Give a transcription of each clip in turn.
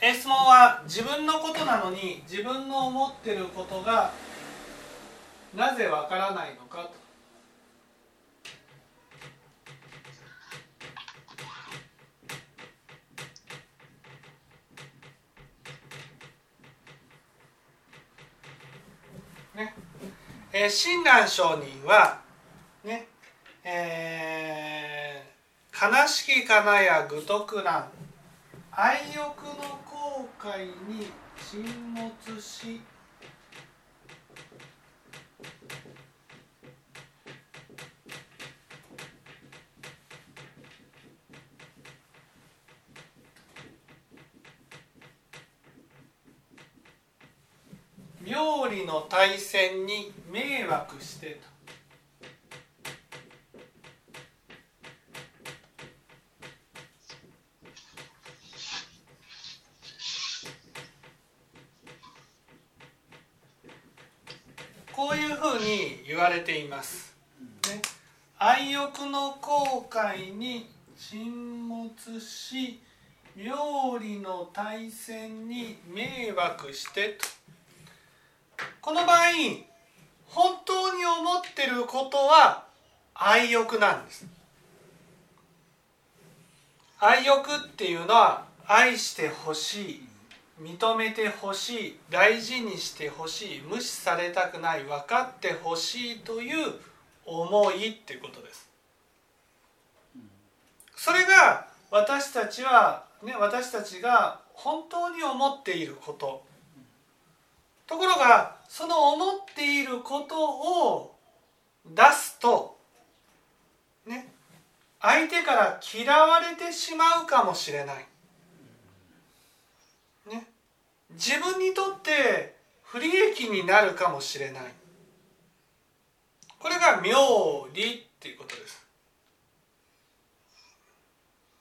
え質問は自分のことなのに自分の思ってることがなぜわからないのかと。ねえー、親鸞上人はねえー、悲しきかなや愚徳難愛欲の後悔に沈没し妙理の対戦に迷惑してと。こういうふうに言われています。ね、愛欲の後悔に沈没し妙理の対戦に迷惑してと。この場合本当に思ってることは愛欲なんです。愛欲っていうのは愛してほしい。認めてほしい大事にしてほしい無視されたくない分かってほしいという思いっていうことです。それが私たちはね私たちが本当に思っていること。ところがその思っていることを出すとね相手から嫌われてしまうかもしれない自分にとって不利益になるかもしれない。これが妙理っていうことです、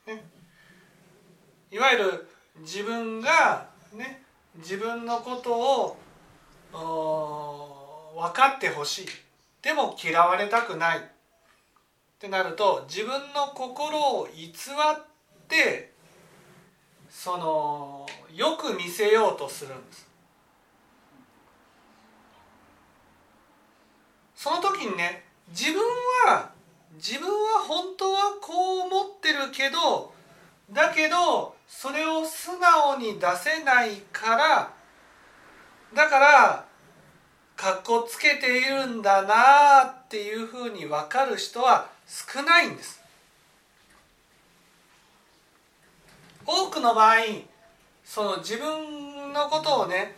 ね、いわゆる自分がね自分のことを分かってほしい。でも嫌われたくない。ってなると自分の心を偽ってそのよく見せようとするんですその時にね自分は自分は本当はこう思ってるけどだけどそれを素直に出せないからだからかっこつけているんだなっていうふうに分かる人は少ないんです。多くの場合その自分のことをね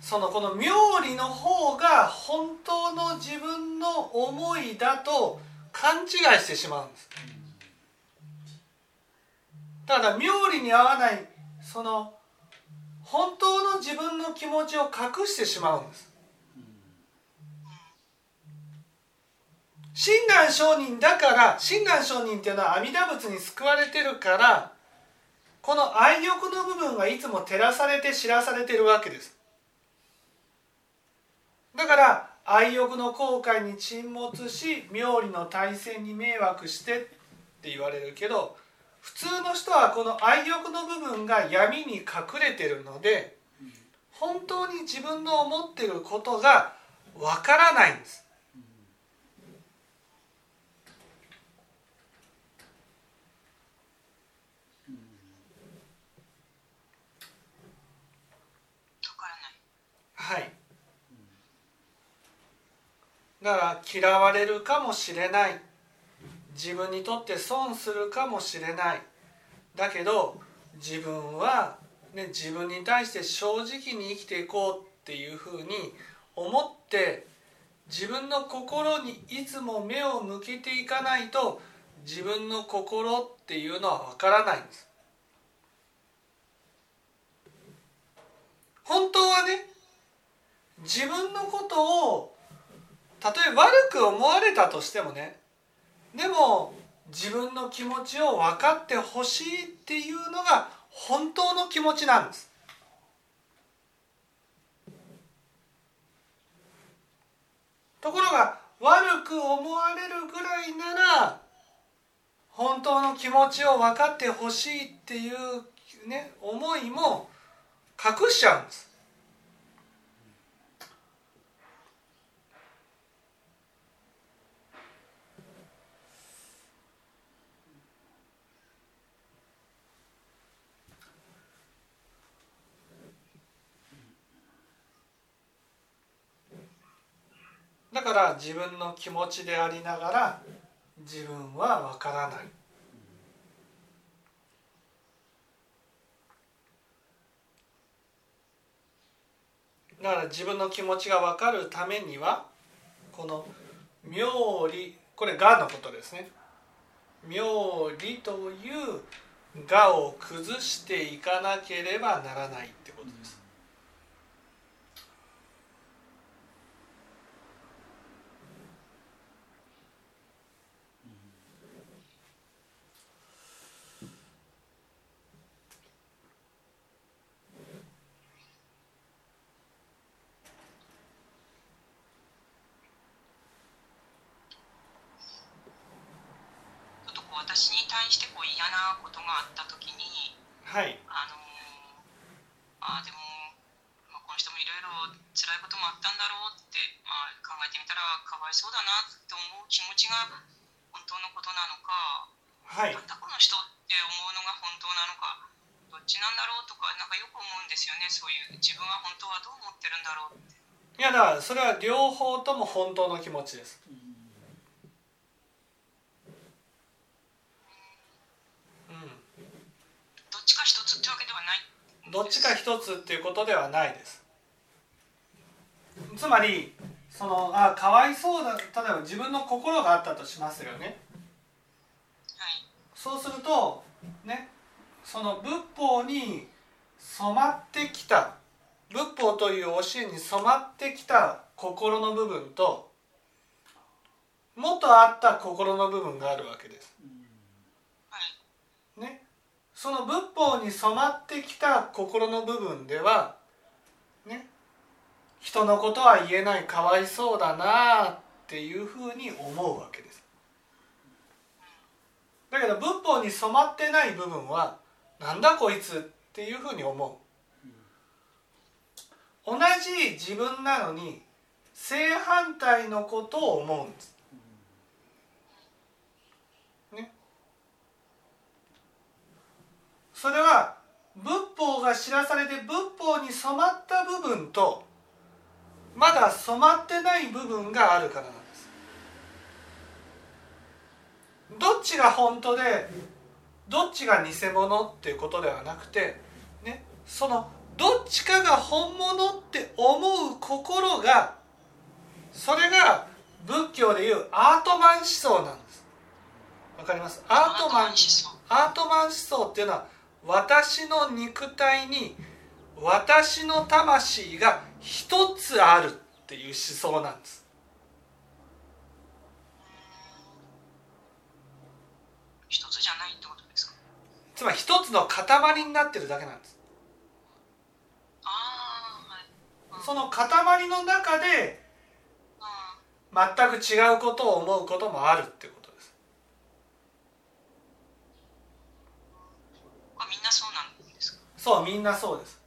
そのこの妙理の方が本当の自分の思いだと勘違いしてしまうんです。ただ妙理に合わないその本当の自分の気持ちを隠してしまうんです。親鸞上人だから親鸞上人っていうのは阿弥陀仏に救われてるからこの愛欲の部分がいつも照らされて知らされてるわけです。だから愛欲の後悔に沈没し妙理の対戦に迷惑してって言われるけど普通の人はこの愛欲の部分が闇に隠れてるので本当に自分の思ってることがわからないんですはい。だから嫌われるかもしれない。自分にとって損するかもしれない。だけど自分は、ね、自分に対して正直に生きていこうっていうふうに思って自分の心にいつも目を向けていかないと自分の心っていうのはわからないんです。本当はね自分のことをたとえ悪く思われたとしてもねでも自分の気持ちを分かってほしいっていうのが本当の気持ちなんです。ところが悪く思われるぐらいなら本当の気持ちを分かってほしいっていうね思いも隠しちゃうんですら自分の気持ちでありながら自分はわからないだから自分の気持ちが分かるためにはこの「妙理」これ「が」のことですね。妙理という「が」を崩していかなければならないってことです。はいあのあでも、まあ、この人もいろいろ辛いこともあったんだろうって、まあ、考えてみたらかわいそうだなって思う気持ちが本当のことなのか、はい、なんだこの人って思うのが本当なのかどっちなんだろうとかなんかよく思うんですよねそういう自分は本当はどう思ってるんだろうって。いやだからそれは両方とも本当の気持ちです。どっちか一つっていうことではないです。つまりそのあかわいそうだ例えば自分の心があったとしますよね、そうするとねその仏法に染まってきた仏法という教えに染まってきた心の部分ともっとあった心の部分があるわけです。その仏法に染まってきた心の部分ではね人のことは言えないかわいそうだなあっていうふうに思うわけです。だけど仏法に染まってない部分はなんだこいつっていうふうに思う。同じ自分なのに正反対のことを思うんです。それは仏法が知らされて仏法に染まった部分とまだ染まってない部分があるからなんです。どっちが本当でどっちが偽物っていうことではなくてねそのどっちかが本物って思う心がそれが仏教でいうアートマン思想なんです。わかります？アートマンアートマン思想。っていうのは私の肉体に私の魂が一つあるっていう思想なんです。一つじゃないってことですか？つまり一つの塊になってるだけなんです。その塊の中で全く違うことを思うこともあるってことそうみんなそうです。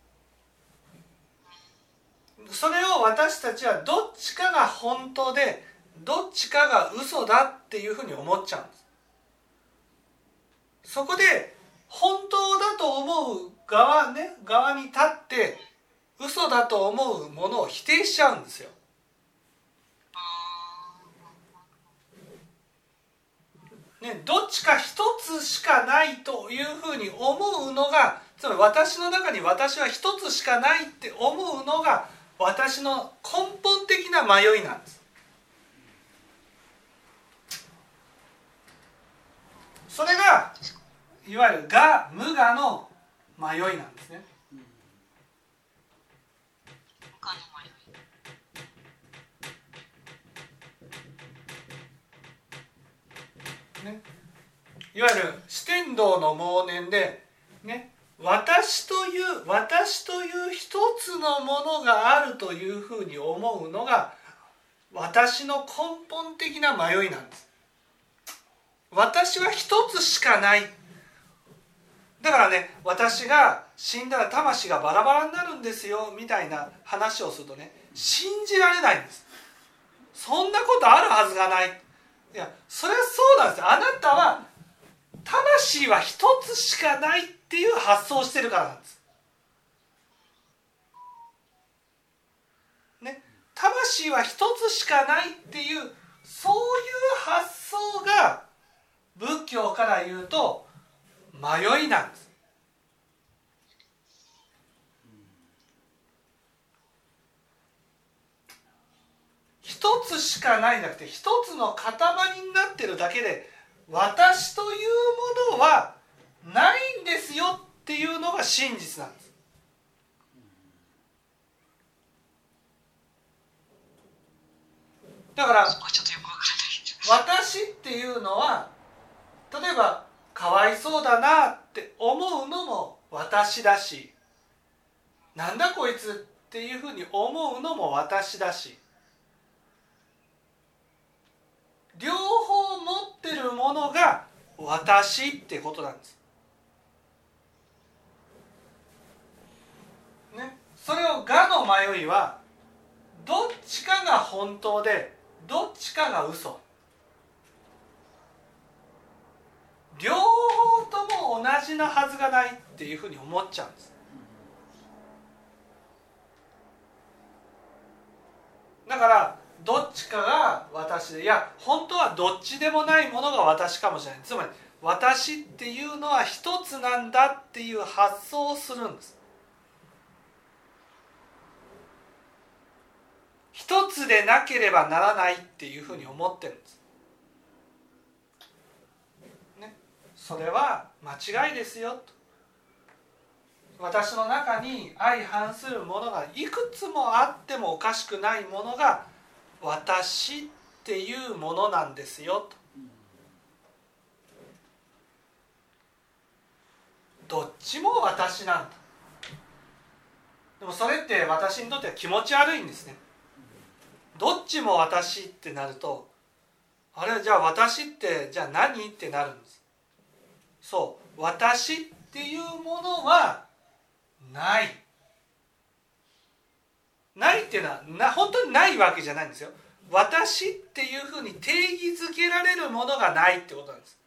それを私たちはどっちかが本当でどっちかが嘘だっていうふうに思っちゃうんです。そこで本当だと思う側ね側に立って嘘だと思うものを否定しちゃうんですよ。ね、どっちか一つしかないというふうに思うのがつまり私の中に私は一つしかないって思うのが私の根本的な迷いなんです。それがいわゆる我無我の迷いなんですね。ね、いわゆる四天道の妄念でね。私という私という一つのものがあるというふうに思うのが私の根本的な迷いなんです。私は一つしかない。だからね私が死んだら魂がバラバラになるんですよみたいな話をするとね信じられないんです。そんなことあるはずがない。いやそれはそうなんですよ。あなたは魂は一つしかない。っていう発想をしてるからなんです。ね。魂は一つしかないっていうそういう発想が仏教から言うと迷いなんです。一つしかないじゃなくて一つの塊になってるだけで私というものはないですよっていうのが真実なんですだから私っていうのは例えばかわいそうだなって思うのも私だしなんだこいつっていうふうに思うのも私だし両方持ってるものが私ってことなんです。ね、それを「我の迷い」はどっちかが本当でどっちかが嘘。両方とも同じなはずがないっていうふうに思っちゃうんです。だからどっちかが私でいや本当はどっちでもないものが私かもしれない。つまり私っていうのは一つなんだっていう発想をするんです。一つでなければならないっていうふうに思ってるんです。ね、それは間違いですよと。私の中に相反するものがいくつもあってもおかしくないものが私っていうものなんですよと。どっちも私なんだでもそれって私にとっては気持ち悪いんですねちも私ってなるとあれじゃあ私ってじゃあ何ってなるんです。そう。私っていうものはない。ないっていうのはな本当にないわけじゃないんですよ。私っていうふうに定義づけられるものがないってことなんです。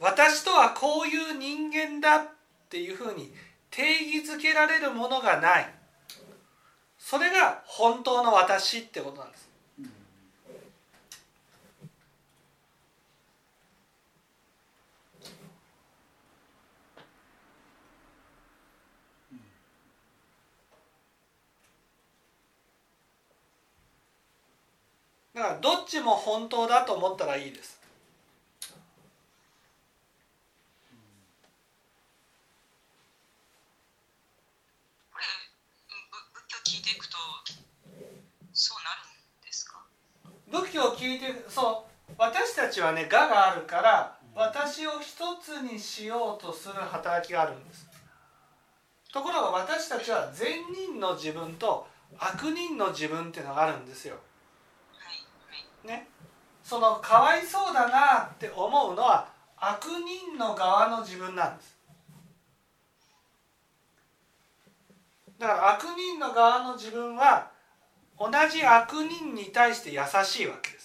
私とはこういう人間だっていうふうに定義づけられるものがない。それが本当の私ってことなんですだからどっちも本当だと思ったらいいです。これ仏教聞いていくとそうなるんですか仏教を聞いてそう私たちはね我があるから私を一つにしようとする働きがあるんです。ところが私たちは善人の自分と悪人の自分っていうのがあるんですよ。ねそのかわいそうだなって思うのは悪人の側の自分なんですだから悪人の側の自分は同じ悪人に対して優しいわけです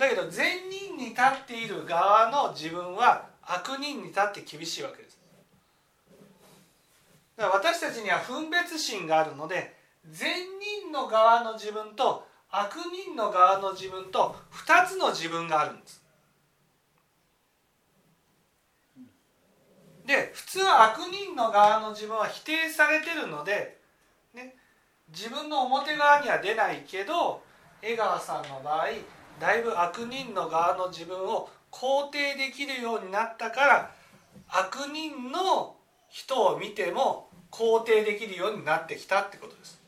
だけど善人に立っている側の自分は悪人に立って厳しいわけです。だから私たちには分別心があるので善人の側の自分と悪人の側の自分と2つの自分があるんです。で普通は悪人の側の自分は否定されてるので、ね、自分の表側には出ないけど江川さんの場合だいぶ悪人の側の自分を肯定できるようになったから悪人の人を見ても肯定できるようになってきたってことです。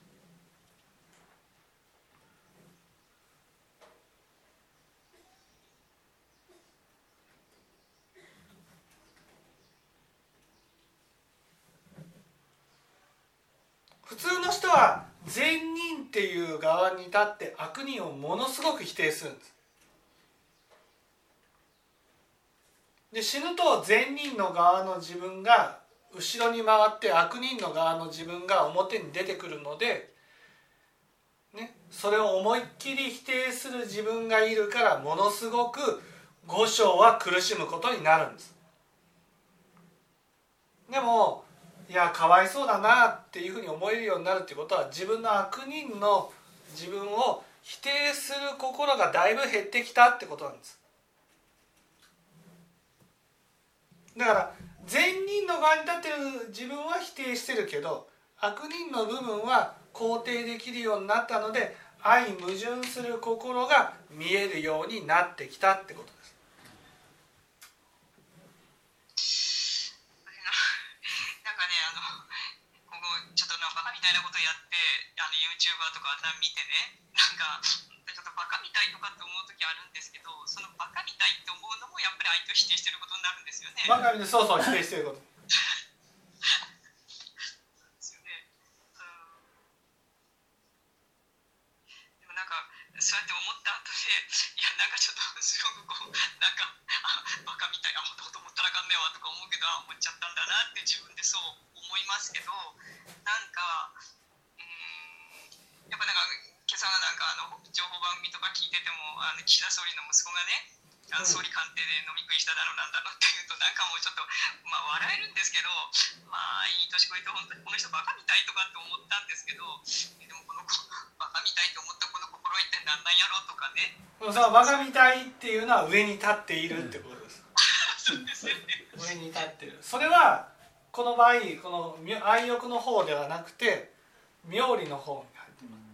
普通の人は善っていう側に立って悪人をものすごく否定するんです。で死ぬと善人の側の自分が後ろに回って悪人の側の自分が表に出てくるので、ね、それを思いっきり否定する自分がいるからものすごく五章は苦しむことになるんです。でもいやかわいそうだなっていうふうに思えるようになるっていうことは自分の悪人の自分を否定する心がだいぶ減ってきたってことなんですだから善人の側に立ってる自分は否定してるけど悪人の部分は肯定できるようになったので相矛盾する心が見えるようになってきたってことです。なんかねあのここちょっとバカみたいなことやってあの YouTuber とかあんな見てねなんかちょっとバカみたいとかって思う時あるんですけどそのバカみたいって思うのもやっぱり相手を否定してることになるんですよね。バカみたいそうそう否定してること。そうやって思った後でいやなんかちょっとすごくこうなんかあバカみたいあほとほと思ったらあかんねわとか思うけどあ思っちゃったんだなって自分でそう思いますけどなんかうんやっぱなんか今朝なんかあの情報番組とか聞いててもあの岸田総理の息子がねあの総理官邸で飲み食いしただろうなんだろうっていうとなんかもうちょっと、まあ、笑えるんですけどまあいい年こいて本当にこの人バカみたいとかって思ったんですけどでもこの子バカみたいと思ったこの心は一体何なんやろうとかね。そのバカみたいっていうのは上に立っているってことです、そうですよね。上に立ってる。それはこの場合この愛欲の方ではなくて妙理の方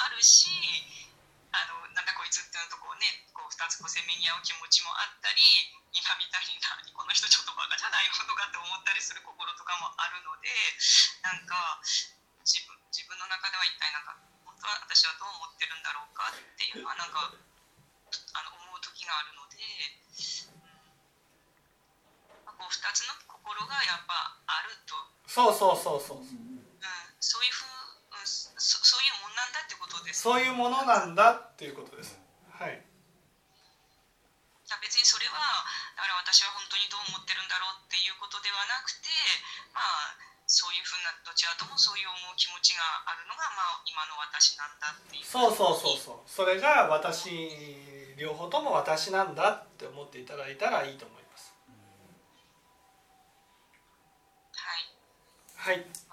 あるしあのなんだこいつっていうのとこうねこう2つこうせめぎ合う気持ちもあったり今みたいに何この人ちょっとバカじゃないのとかって思ったりする心とかもあるのでなんか自分自分の中では一体なんか本当は私はどう思ってるんだろうかっていうのはなんかあの思う時があるので、うん。まあ、こう2つの心がやっぱあると。そうそうそうそう、うん、そういうふうそそういうもんなんだってことです。そういうものなんだっていうことです。はい。別にそれはだから私は本当にどう思ってるんだろうっていうことではなくてまあそういうふうなどちらともそういう思う気持ちがあるのが、まあ、今の私なんだっていう。そうそうそうそう。それが私両方とも私なんだって思っていただいたらいいと思います。はい。はい